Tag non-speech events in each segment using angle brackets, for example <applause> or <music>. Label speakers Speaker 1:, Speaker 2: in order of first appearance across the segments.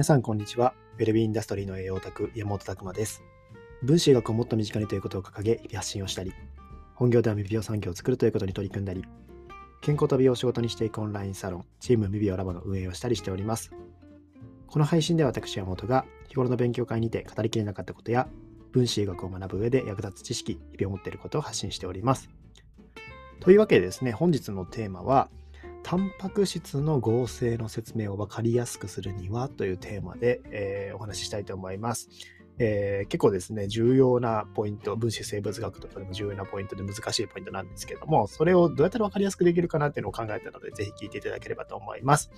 Speaker 1: 皆さんこんにちは。ウェルビーインダストリーの栄養オ、山本拓馬です。分子医学をもっと身近にということを掲げ、日々発信をしたり、本業では未病産業を作るということに取り組んだり、健康と美容を仕事にしていくオンラインサロン、チーム未病ラボの運営をしたりしております。この配信では私山本が日頃の勉強会にて語りきれなかったことや、分子医学を学ぶ上で役立つ知識、日々を持っていることを発信しております。というわけでですね、本日のテーマは、タンパク質の合成の説明を分かりやすくするにはというテーマで、えー、お話ししたいと思います。えー、結構ですね、重要なポイント、分子生物学とかでも重要なポイントで難しいポイントなんですけども、それをどうやったら分かりやすくできるかなっていうのを考えたので、ぜひ聞いていただければと思います。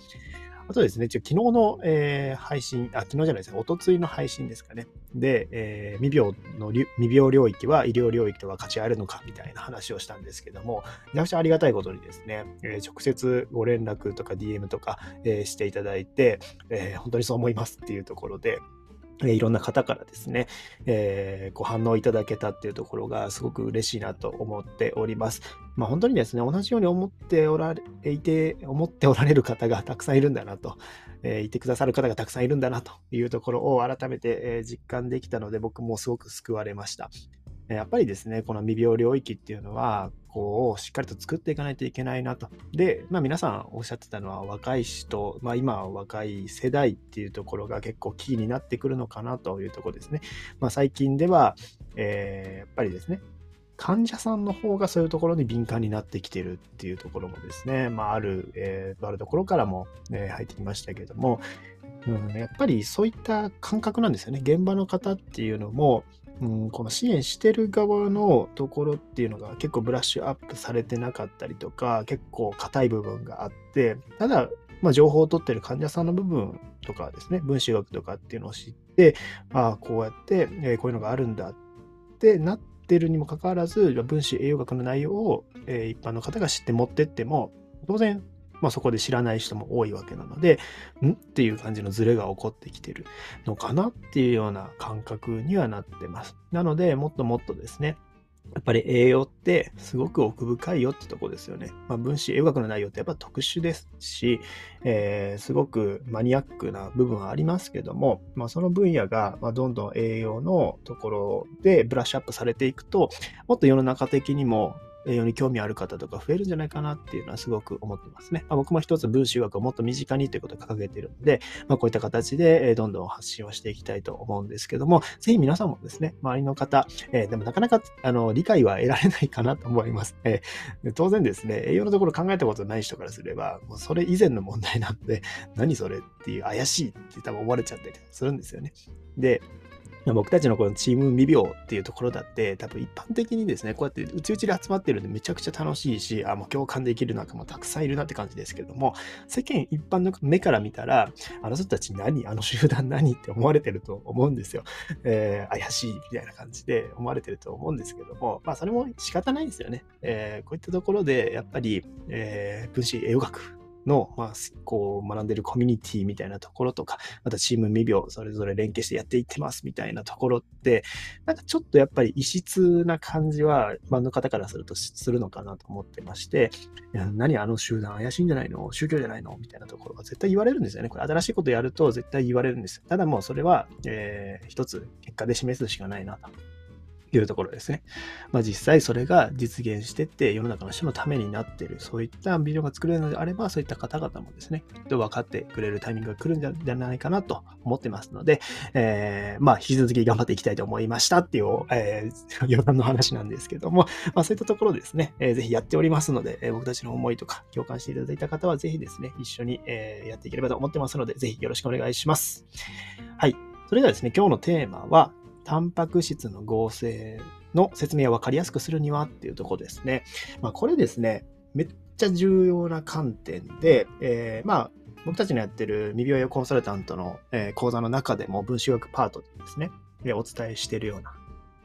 Speaker 1: あとですね、昨日の、えー、配信、あ、昨日じゃないですね、おとついの配信ですかね。で、えー、未病の、未病領域は医療領域とは価値あるのかみたいな話をしたんですけども、めちゃくちゃありがたいことにですね、えー、直接ご連絡とか DM とか、え、していただいて、え、本当にそう思いますっていうところで、いろんな方からですね、えー、ご反応いただけたっていうところがすごく嬉しいなと思っております。まあ、本当にですね、同じように思っておられいて、思っておられる方がたくさんいるんだなと、えー、いてくださる方がたくさんいるんだなというところを改めて、え、実感できたので、僕もすごく救われました。やっぱりですね、この未病領域っていうのは、こう、しっかりと作っていかないといけないなと。で、まあ皆さんおっしゃってたのは若い人、まあ今は若い世代っていうところが結構キーになってくるのかなというところですね。まあ最近では、えー、やっぱりですね、患者さんの方がそういうところに敏感になってきてるっていうところもですね、まあある、えー、あるところからも、ね、入ってきましたけども、うん、やっぱりそういった感覚なんですよね。現場の方っていうのも、うん、この支援してる側のところっていうのが結構ブラッシュアップされてなかったりとか、結構硬い部分があって、ただ、まあ、情報を取ってる患者さんの部分とかですね、分子学とかっていうのを知って、ああ、こうやって、えー、こういうのがあるんだってなってるにもかかわらず、分子栄養学の内容を、えー、一般の方が知って持ってっても、当然まあ、そこで知らない人も多いわけなので、ん？っていう感じのズレが起こってきてるのかなっていうような感覚にはなってます。なので、もっともっとですね、やっぱり栄養ってすごく奥深いよってとこですよね。まあ、分子栄養学の内容ってやっぱ特殊ですし、えー、すごくマニアックな部分はありますけども、まあ、その分野がまどんどん栄養のところでブラッシュアップされていくと、もっと世の中的にも栄養に興味ある方とか増えるんじゃないかなっていうのはすごく思ってますね。まあ、僕も一つ分子学をもっと身近にということを掲げているので、まあ、こういった形でどんどん発信をしていきたいと思うんですけども、ぜひ皆さんもですね、周りの方、えー、でもなかなかあの理解は得られないかなと思います、えー、当然ですね、栄養のところ考えたことない人からすれば、もうそれ以前の問題なので、何それっていう怪しいって多分思われちゃったりするんですよね。で、僕たちのこのチーム未病っていうところだって、多分一般的にですね、こうやってうちうちで集まってるんでめちゃくちゃ楽しいし、あ、もう共感できる仲もたくさんいるなって感じですけども、世間一般の目から見たら、あの人たち何あの集団何って思われてると思うんですよ。えー、怪しいみたいな感じで思われてると思うんですけども、まあそれも仕方ないですよね。えー、こういったところで、やっぱり、えー、分子栄養学の、まあ、こう、学んでるコミュニティみたいなところとか、またチーム未病、それぞれ連携してやっていってますみたいなところって、なんかちょっとやっぱり異質な感じは、一般の方からするとするのかなと思ってまして、いや何あの集団怪しいんじゃないの？宗教じゃないの？みたいなところが絶対言われるんですよね。これ新しいことやると絶対言われるんですよ。ただもうそれは、えー、一つ結果で示すしかないなと。いうところですね。まあ、実際それが実現してって世の中の人のためになっている、そういったビデオが作れるのであれば、そういった方々もですね、と分かってくれるタイミングが来るんじゃないかなと思ってますので、えー、まあ、引き続き頑張っていきたいと思いましたっていう、えー、<laughs> 余談の話なんですけども、まあ、そういったところですね、えー、ぜひやっておりますので、えー、僕たちの思いとか共感していただいた方は、ぜひですね、一緒に、えー、やっていければと思ってますので、ぜひよろしくお願いします。はい。それではですね、今日のテーマは、タンパク質の合成の説明を分かりやすくするにはっていうとこですね。まあ、これですね、めっちゃ重要な観点で、えー、まあ、僕たちのやってる未病用コンサルタントの、講座の中でも分子学パートですね、でお伝えしているような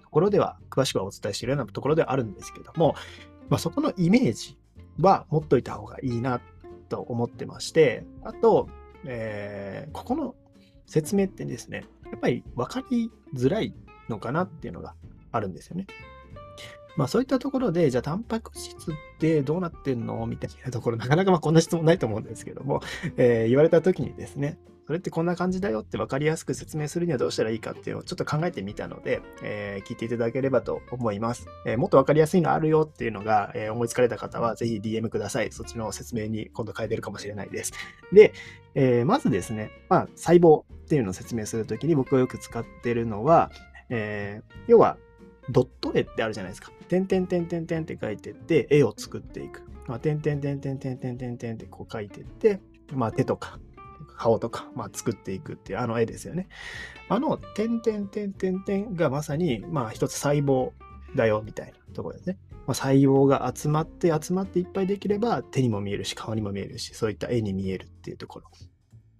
Speaker 1: ところでは、詳しくはお伝えしているようなところではあるんですけども、まあ、そこのイメージは持っといた方がいいなと思ってまして、あと、えー、ここの説明ってですね、やっぱり分かりづらいのかなっていうのがあるんですよね。まあそういったところで、じゃあタンパク質ってどうなってんのみたいなところ、なかなかまこんな質問ないと思うんですけども、えー、言われた時にですね、それってこんな感じだよって分かりやすく説明するにはどうしたらいいかっていうのをちょっと考えてみたので、えー、聞いていただければと思います。えー、もっと分かりやすいのあるよっていうのが、えー、思いつかれた方はぜひ DM ください。そっちの説明に今度変えてるかもしれないです。で、えまずですね、まあ、細胞っていうのを説明するときに僕がよく使ってるのは、え要はドット絵ってあるじゃないですか。点点点点点って書いてって、絵を作っていく。まあ、点点点点点点点点ってこう書いてって、まあ、手とか顔とか、まあ、作っていくっていうあの絵ですよね。あの点点点点点がまさに、まあ、一つ細胞だよみたいなところですね。まあ、細胞が集まって集まっていっぱいできれば手にも見えるし顔にも見えるしそういった絵に見えるっていうところ。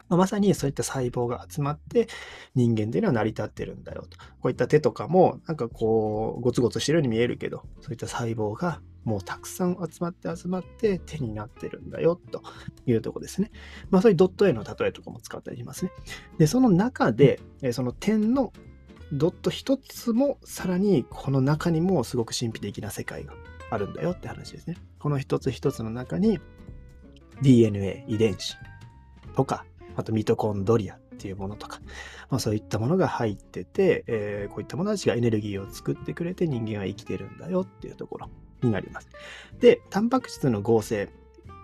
Speaker 1: まあ、まさにそういった細胞が集まって人間っていうのは成り立ってるんだよと。こういった手とかもなんかこうゴツゴツしてるように見えるけどそういった細胞がもうたくさん集まって集まって手になってるんだよというとこですね。まあそういうドット絵の例えとかも使ったりしますね。で、その中で、その点のドット一つもさらにこの中にもすごく神秘的な世界があるんだよって話ですね。この一つ一つの中に DNA、遺伝子とかあとミトコンドリアっていうものとか、まあ、そういったものが入ってて、えー、こういったものたちがエネルギーを作ってくれて人間は生きてるんだよっていうところになります。で、タンパク質の合成。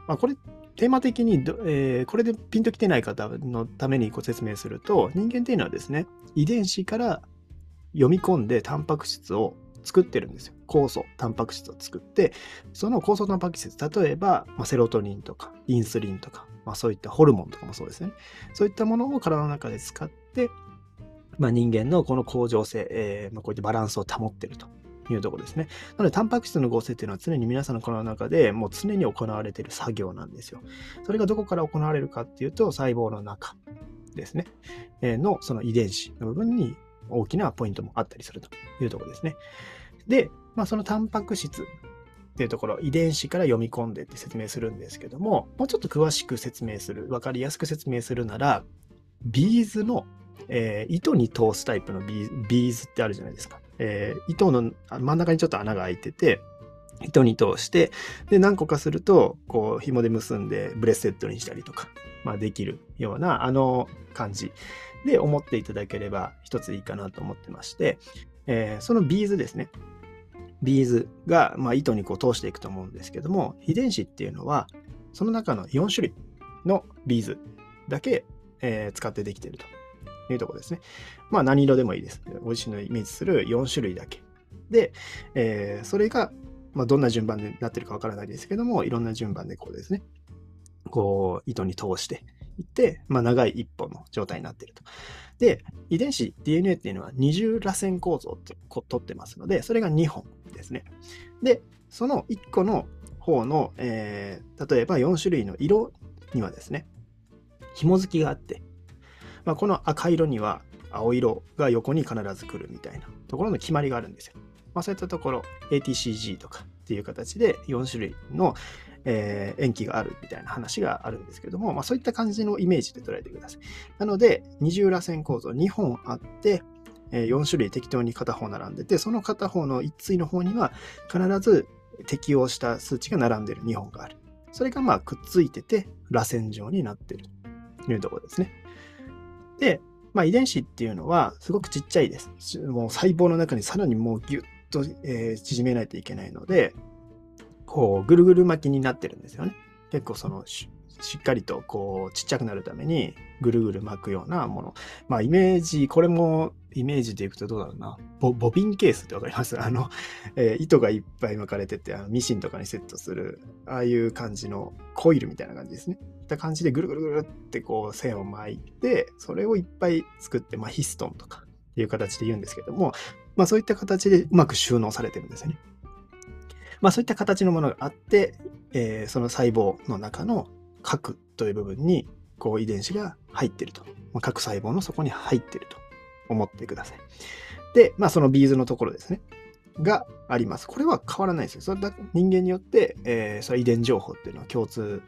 Speaker 1: まあ、これ、テーマ的に、えー、これでピンときてない方のためにご説明すると、人間っていうのはですね、遺伝子から読み込んでタンパク質を作ってるんですよ。酵素、タンパク質を作って、その酵素タンパク質、例えば、まあ、セロトニンとか、インスリンとか、まあ、そういったホルモンとかもそうですね。そういったものを体の中で使って、まあ、人間のこの恒常性、えーまあ、こういったバランスを保ってるというところですね。なので、タンパク質の合成っていうのは常に皆さんの体の中でもう常に行われている作業なんですよ。それがどこから行われるかっていうと、細胞の中ですね。えー、のその遺伝子の部分に大きなポイントもあったりするというところですね。で、まあ、そのタンパク質っていうところ、遺伝子から読み込んでって説明するんですけども、もうちょっと詳しく説明する、わかりやすく説明するなら、ビーズの、えー、糸に通すタイプのビービーズってあるじゃないですか。えー、糸の真ん中にちょっと穴が開いてて、糸に通して、で、何個かすると、こう、紐で結んでブレスレットにしたりとか、まあ、できるような、あの感じで思っていただければ一ついいかなと思ってまして、えー、そのビーズですね。ビーズが、まあ、糸にこう通していくと思うんですけども、遺伝子っていうのは、その中の4種類のビーズだけ、えー、使ってできているというところですね。まあ何色でもいいです。ご自身のイメージする4種類だけ。で、えー、それが、まあ、どんな順番になってるかわからないですけども、いろんな順番でこうですね、こう糸に通していって、まあ、長い一本の状態になっていると。で、遺伝子 DNA っていうのは二重螺旋構造って取ってますので、それが2本ですね。で、その1個の方の、えー、例えば4種類の色にはですね、紐付きがあって、まあ、この赤色には青色が横に必ず来るみたいなところの決まりがあるんですよ。まあ、そういったところ、ATCG とかっていう形で4種類の、えー、延期があるみたいな話があるんですけども、まあ、そういった感じのイメージで捉えてください。なので、二重らせん構造2本あって、え、4種類適当に片方並んでて、その片方の一対の方には必ず適用した数値が並んでる2本がある。それがまあくっついてて、螺旋状になってるというところですね。で、まあ、遺伝子っていうのはすごくちっちゃいです。もう細胞の中にさらにもうギュッと、え、縮めないといけないので、こう、ぐるぐる巻きになってるんですよね。結構その、しっかりとこう、ちっちゃくなるために、ぐるぐる巻くようなもの。まあ、イメージ、これも、イメージでいくとどうだろうな。ボボビンケースってわかります？あの、えー、糸がいっぱい巻かれてて、あのミシンとかにセットする、ああいう感じのコイルみたいな感じですね。った感じでぐるぐるぐるってこう線を巻いて、それをいっぱい作って、まあ、ヒストンとかっていう形で言うんですけども、まあそういった形でうまく収納されてるんですよね。まあそういった形のものがあって、えー、その細胞の中の核という部分にこう遺伝子が入ってると。まあ、各細胞の底に入ってると思ってください。で、まあそのビーズのところですね。があります。これは変わらないですよ。それだ人間によって、えー、その遺伝情報っていうのは共通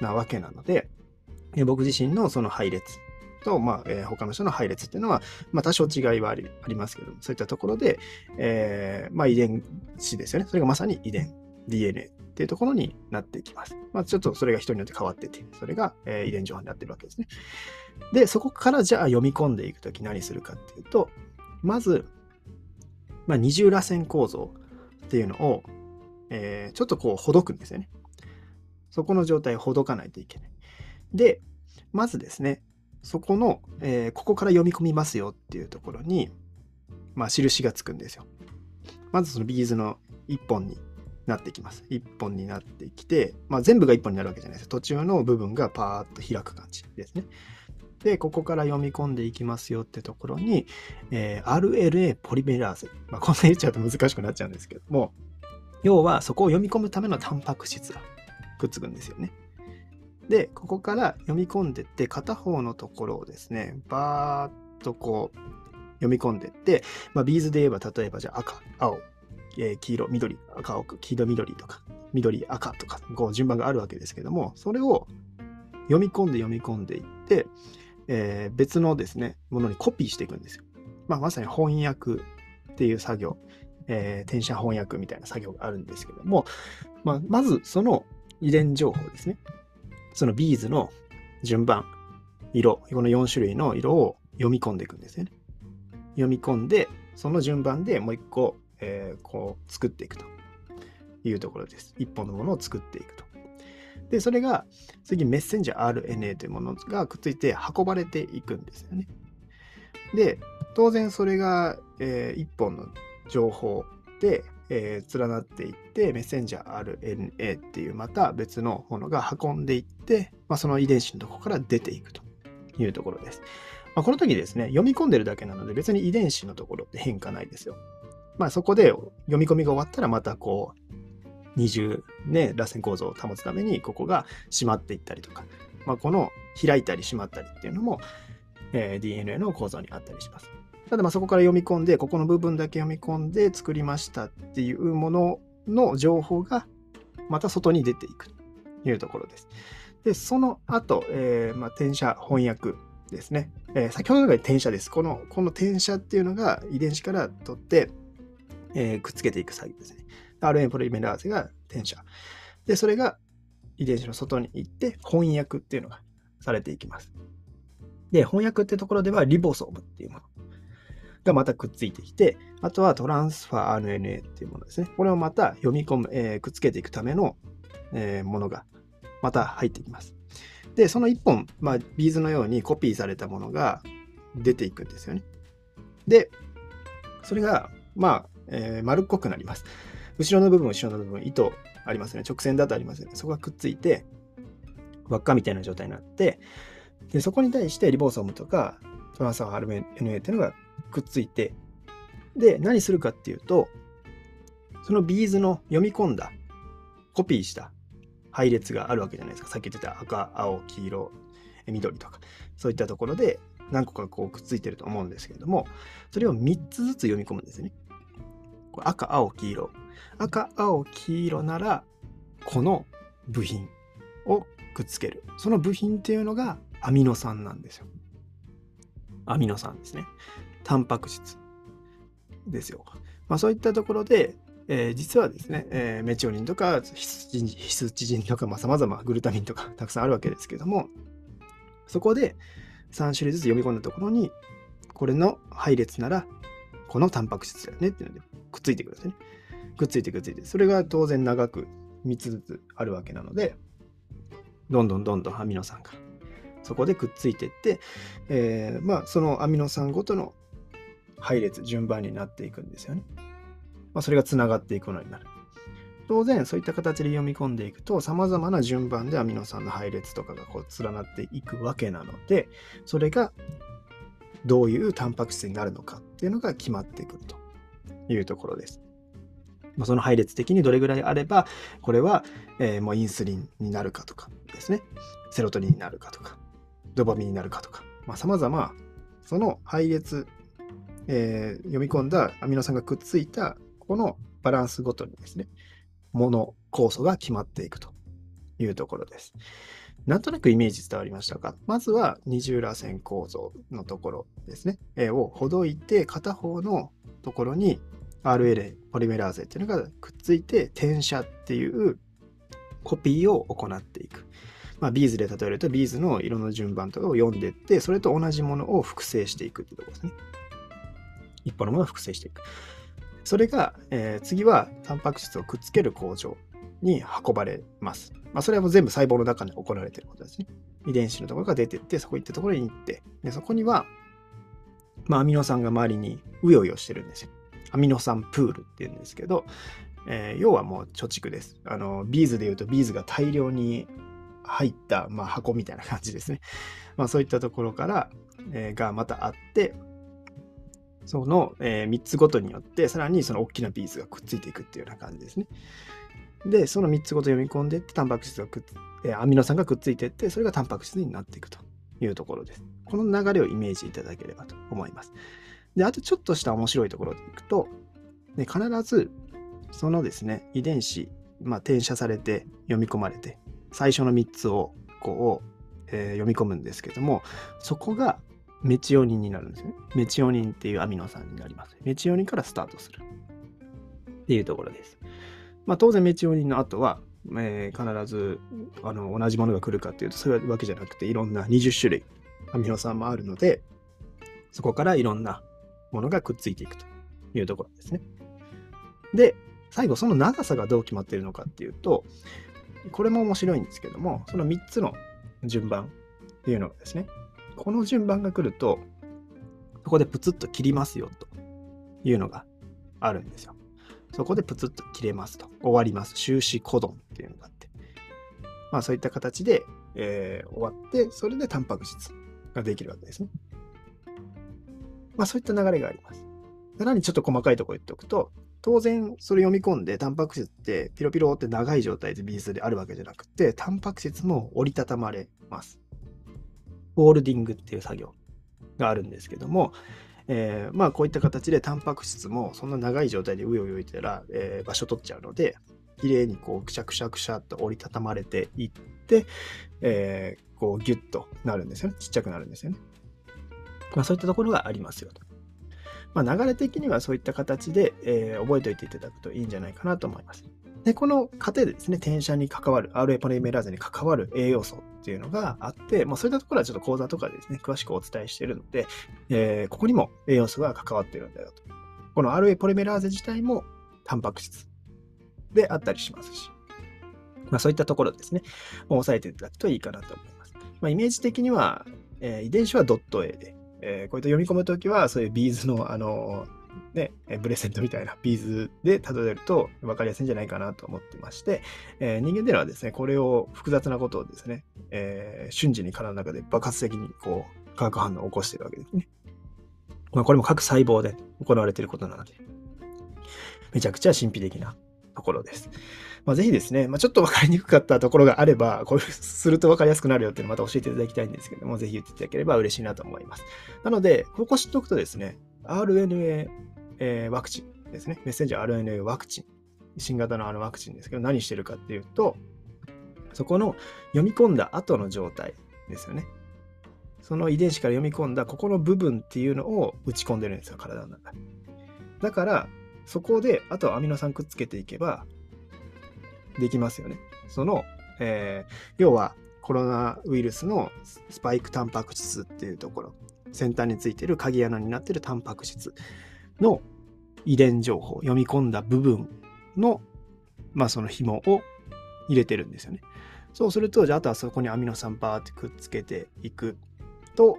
Speaker 1: なわけなので、僕自身のその配列と、まあえー、他の人の配列っていうのは、まあ、多少違いはありありますけどそういったところで、えーまあ、遺伝子ですよね。それがまさに遺伝、DNA っていうところになっていきます。まあ、ちょっとそれが人によって変わってて、それが、えー、遺伝情報になってるわけですね。で、そこからじゃあ読み込んでいくとき何するかっていうと、まず、まあ、二重螺旋構造っていうのを、えー、ちょっとこうほどくんですよね。そこの状態をほどかないといけない。で、まずですね、そこの、えー、ここから読み込みますよっていうところに、まあ、印がつくんですよ。まずそのビーズの1本になってきます。1本になってきて、まあ、全部が1本になるわけじゃないです。途中の部分がパーッと開く感じですね。で、ここから読み込んでいきますよってところに、えー、RLA ポリメラーゼ。まあ、こんな言っちゃうと難しくなっちゃうんですけども、要はそこを読み込むためのタンパク質がくっつくんですよね。で、ここから読み込んでって、片方のところをですね、バーッとこう、読み込んでって、まあ、ビーズで言えば、例えばじゃあ赤、青、えー、黄色、緑、赤、青、黄色、緑とか、緑、赤とか、こう順番があるわけですけども、それを読み込んで読み込んでいって、えー、別のですね、ものにコピーしていくんですよ。まあ、まさに翻訳っていう作業、えー、転写翻訳みたいな作業があるんですけども、まあ、まずその遺伝情報ですね。そのビーズの順番、色、この4種類の色を読み込んでいくんですよね。読み込んで、その順番でもう一個、えー、こう作っていくというところです。一本のものを作っていくと。で、それが次メッセンジャー RNA というものがくっついて運ばれていくんですよね。で、当然それが、えー、一本の情報で、えー、連なっていって、メッセンジャー RNA っていうまた別のものが運んでいって、まあ、その遺伝子のとこから出ていくというところです。まあ、この時ですね、読み込んでるだけなので別に遺伝子のところって変化ないですよ。まあそこで読み込みが終わったらまたこう、二重ね、螺旋構造を保つためにここが閉まっていったりとか、まあ、この開いたり閉まったりっていうのも、えー、DNA の構造にあったりします。ただまあそこから読み込んで、ここの部分だけ読み込んで作りましたっていうものの情報がまた外に出ていくというところです。で、その後、えー、まあ、転写翻訳ですね。えー、先ほどのが転写です。この、この転写っていうのが遺伝子から取って、えー、くっつけていく作業ですね。RNA ポリメラーゼが転写。で、それが遺伝子の外に行って翻訳っていうのがされていきます。で、翻訳ってところではリボソームっていうもの。がまたくっついてきて、あとはトランスファー RNA っていうものですね。これをまた読み込む、えー、くっつけていくための、えー、ものがまた入ってきます。で、その1本、まあ、ビーズのようにコピーされたものが出ていくんですよね。で、それが、まあ、えー、丸っこくなります。後ろの部分、後ろの部分、糸ありますよね。直線だとありますよね。そこがくっついて、輪っかみたいな状態になって、でそこに対してリボーソームとかトランスファー RNA っていうのがくっついて、で、何するかっていうと、そのビーズの読み込んだ、コピーした配列があるわけじゃないですか。さっき言ってた赤、青、黄色、緑とか、そういったところで何個かこうくっついてると思うんですけれども、それを3つずつ読み込むんですね。これ赤、青、黄色。赤、青、黄色なら、この部品をくっつける。その部品っていうのがアミノ酸なんですよ。アミノ酸ですね。タンパク質ですよ。まあ、そういったところで、えー、実はですね、えー、メチオニンとかヒスチジンとかさ、まあ、様々グルタミンとかたくさんあるわけですけども、そこで3種類ずつ読み込んだところに、これの配列なら、このタンパク質だよねっていうので、くっついてくるんですね。くっついてくっついて、それが当然長く3つずつあるわけなので、どんどんどんどんアミノ酸がそこでくっついてって、えー、まあ、そのアミノ酸ごとの配列、順番になっていくんですよね。まあ、それがつながっていくのになる。当然、そういった形で読み込んでいくと、様々な順番でアミノ酸の配列とかがこう連なっていくわけなので、それがどういうタンパク質になるのかっていうのが決まってくるというところです。ま、その配列的にどれぐらいあれば、これは、えー、もうインスリンになるかとかですね、セロトニンになるかとか、ドパミンになるかとか、まあ、様々、その配列、えー、読み込んだアミノ酸がくっついた、このバランスごとにですね、モノ酵素が決まっていくというところです。なんとなくイメージ伝わりましたか？まずは二重らせん構造のところですね、えー、をほどいて、片方のところに RLA、ポリメラーゼっていうのがくっついて転写っていうコピーを行っていく。まあ、ビーズで例えると、ビーズの色の順番とかを読んでって、それと同じものを複製していくってところですね。一歩のものを複製していく。それが、えー、次はタンパク質をくっつける工場に運ばれます。まあ、それはもう全部細胞の中に行われていることですね。遺伝子のところが出てって、そこ行ったところに行って、でそこには、まあ、アミノ酸が周りにうようよしてるんですよ。アミノ酸プールっていうんですけど、えー、要はもう貯蓄です。あの、ビーズで言うとビーズが大量に入った、まあ、箱みたいな感じですね。まあ、そういったところから、えー、がまたあって、その、えー、3つごとによって、さらにその大きなビーズがくっついていくっていうような感じですね。で、その3つごと読み込んでいって、タンパク質がくっつ、えー、アミノ酸がくっついていって、それがタンパク質になっていくというところです。この流れをイメージいただければと思います。で、あとちょっとした面白いところでいくと、ね、必ずそのですね、遺伝子、まあ、転写されて読み込まれて、最初の3つをこう、えー、読み込むんですけども、そこがメチオニンになるんですね。メチオニンっていうアミノ酸になります。メチオニンからスタートするっていうところです。まあ、当然メチオニンの後は、えー、必ずあの同じものが来るかっていうとそういうわけじゃなくていろんな20種類アミノ酸もあるのでそこからいろんなものがくっついていくというところですね。で、最後その長さがどう決まっているのかっていうとこれも面白いんですけどもその3つの順番っていうのがですねこの順番が来るとそこでプツッと切りますよというのがあるんですよ。そこでプツッと切れますと。終わります。終止コドンっていうのがあって。まあそういった形で、えー、終わって、それでタンパク質ができるわけですね。まあそういった流れがあります。さらにちょっと細かいとこ言っておくと、当然それ読み込んで、タンパク質ってピロピロって長い状態でビーズであるわけじゃなくて、タンパク質も折りたたまれます。フォールディングっていう作業があるんですけども、えー、まあこういった形でタンパク質もそんな長い状態でうようよいたら、えー、場所取っちゃうので、綺麗にこうくしゃくしゃくしゃっと折りたたまれていって、えー、こうギュッとなるんですよね。ちっちゃくなるんですよね。まあそういったところがありますよと。まあ流れ的にはそういった形で、え、覚えておいていただくといいんじゃないかなと思います。で、この過程でですね、転写に関わる、RA ポリメラーゼに関わる栄養素っていうのがあって、まあ、そういったところはちょっと講座とかでですね、詳しくお伝えしているので、えー、ここにも栄養素が関わっているんだよと。この RA ポリメラーゼ自体もタンパク質であったりしますし、まあ、そういったところですね、押さえていただくといいかなと思います。まあ、イメージ的には、えー、遺伝子はドット A で、えー、こういった読み込むときは、そういうビーズの、あのーね、ブレスレットみたいなビーズで例えると分かりやすいんじゃないかなと思ってまして、えー、人間ではですね、これを複雑なことをですね、えー、瞬時に体の中で爆発的にこう化学反応を起こしているわけですね。まあ、これも各細胞で行われていることなので、めちゃくちゃ神秘的なところです。まあ、ぜひですね、まあ、ちょっと分かりにくかったところがあれば、こういうすると分かりやすくなるよっていうのをまた教えていただきたいんですけども、ぜひ言っていただければ嬉しいなと思います。なので、ここ知っておくとですね、RNA、えー、ワクチンですね。メッセンジャー RNA ワクチン。新型のあのワクチンですけど、何してるかっていうと、そこの読み込んだ後の状態ですよね。その遺伝子から読み込んだここの部分っていうのを打ち込んでるんですよ、体の中に。だから、そこで、あとはアミノ酸くっつけていけば、できますよね。その、えー、要はコロナウイルスのスパイクタンパク質っていうところ、先端についてる鍵穴になってるタンパク質の遺伝情報、読み込んだ部分の、まあその紐を入れてるんですよね。そうすると、じゃああとはそこにアミノ酸バーってくっつけていくと、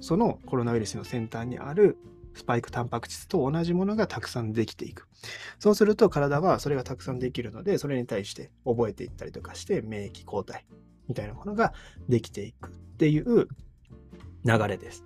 Speaker 1: そのコロナウイルスの先端にあるスパイクタンパク質と同じものがたくさんできていく。そうすると体はそれがたくさんできるので、それに対して覚えていったりとかして免疫抗体みたいなものができていくっていう流れです。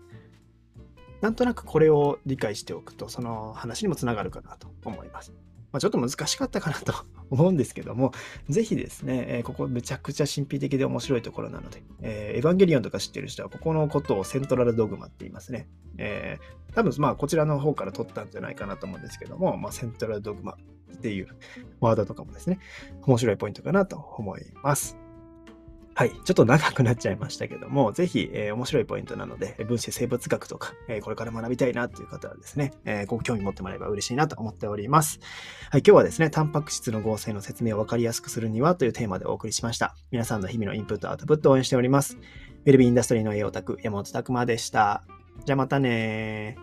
Speaker 1: なんとなくこれを理解しておくと、その話にもつながるかなと思います。まあ、ちょっと難しかったかなと <laughs> 思うんですけども、ぜひですね、えー、ここめちゃくちゃ神秘的で面白いところなので、えー、エヴァンゲリオンとか知ってる人は、ここのことをセントラルドグマって言いますね。えー、多分まあこちらの方から取ったんじゃないかなと思うんですけども、まあ、セントラルドグマっていうワードとかもですね、面白いポイントかなと思います。はい。ちょっと長くなっちゃいましたけども、ぜひ、えー、面白いポイントなので、分子生物学とか、えー、これから学びたいなという方はですね、えー、ご興味持ってもらえば嬉しいなと思っております。はい。今日はですね、タンパク質の合成の説明を分かりやすくするにはというテーマでお送りしました。皆さんの日々のインプット、アウトプットを応援しております。ウェルビーインダストリーの栄養オタク、山本拓馬でした。じゃあまたね